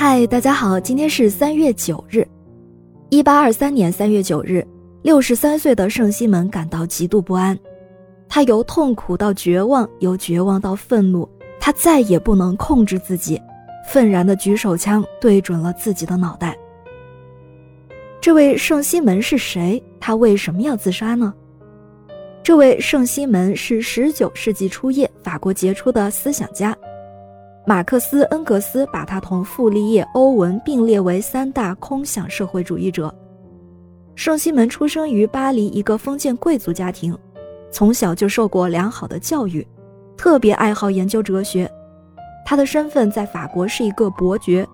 嗨，大家好，今天是三月九日，一八二三年三月九日，六十三岁的圣西门感到极度不安，他由痛苦到绝望，由绝望到愤怒，他再也不能控制自己，愤然的举手枪对准了自己的脑袋。这位圣西门是谁？他为什么要自杀呢？这位圣西门是十九世纪初叶法国杰出的思想家。马克思、恩格斯把他同傅立叶、欧文并列为三大空想社会主义者。圣西门出生于巴黎一个封建贵族家庭，从小就受过良好的教育，特别爱好研究哲学。他的身份在法国是一个伯爵。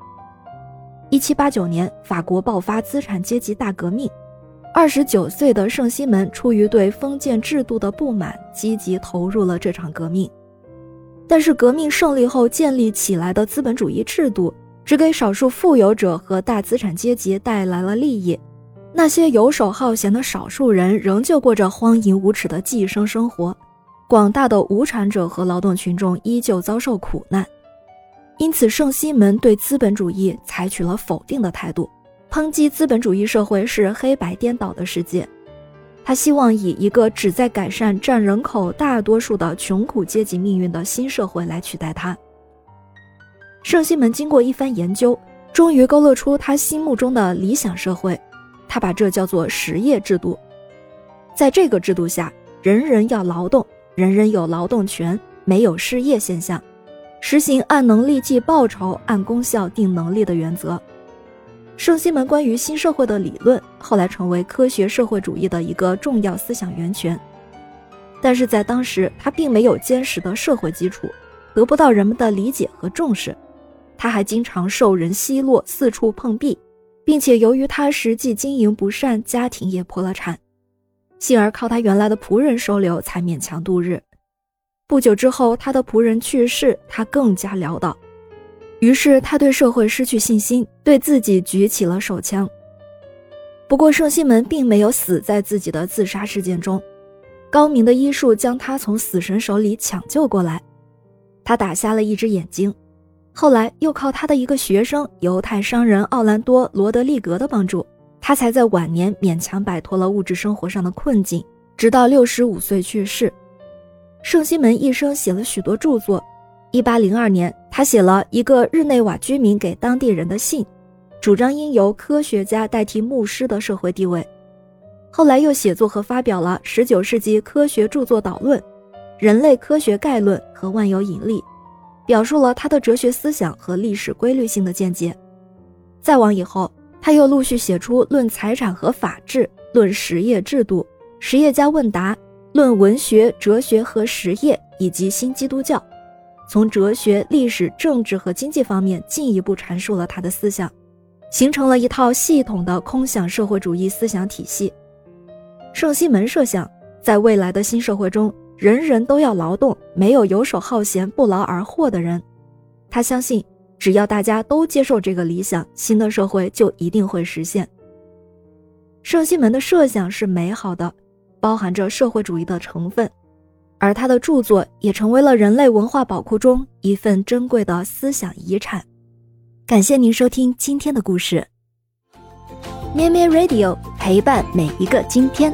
一七八九年，法国爆发资产阶级大革命，二十九岁的圣西门出于对封建制度的不满，积极投入了这场革命。但是革命胜利后建立起来的资本主义制度，只给少数富有者和大资产阶级带来了利益，那些游手好闲的少数人仍旧过着荒淫无耻的寄生生活，广大的无产者和劳动群众依旧遭受苦难。因此，圣西门对资本主义采取了否定的态度，抨击资本主义社会是黑白颠倒的世界。他希望以一个旨在改善占人口大多数的穷苦阶级命运的新社会来取代它。圣西门经过一番研究，终于勾勒出他心目中的理想社会。他把这叫做实业制度。在这个制度下，人人要劳动，人人有劳动权，没有失业现象，实行按能力计报酬、按功效定能力的原则。圣西门关于新社会的理论后来成为科学社会主义的一个重要思想源泉，但是在当时他并没有坚实的社会基础，得不到人们的理解和重视。他还经常受人奚落，四处碰壁，并且由于他实际经营不善，家庭也破了产，幸而靠他原来的仆人收留，才勉强度日。不久之后，他的仆人去世，他更加潦倒。于是他对社会失去信心，对自己举起了手枪。不过圣西门并没有死在自己的自杀事件中，高明的医术将他从死神手里抢救过来，他打瞎了一只眼睛，后来又靠他的一个学生犹太商人奥兰多·罗德利格的帮助，他才在晚年勉强摆脱了物质生活上的困境，直到六十五岁去世。圣西门一生写了许多著作。一八零二年，他写了一个日内瓦居民给当地人的信，主张应由科学家代替牧师的社会地位。后来又写作和发表了十九世纪科学著作导论、人类科学概论和万有引力，表述了他的哲学思想和历史规律性的见解。再往以后，他又陆续写出《论财产和法治》《论实业制度》《实业家问答》《论文学、哲学和实业》以及《新基督教》。从哲学、历史、政治和经济方面进一步阐述了他的思想，形成了一套系统的空想社会主义思想体系。圣西门设想，在未来的新社会中，人人都要劳动，没有游手好闲、不劳而获的人。他相信，只要大家都接受这个理想，新的社会就一定会实现。圣西门的设想是美好的，包含着社会主义的成分。而他的著作也成为了人类文化宝库中一份珍贵的思想遗产。感谢您收听今天的故事，咩咩 Radio 陪伴每一个今天。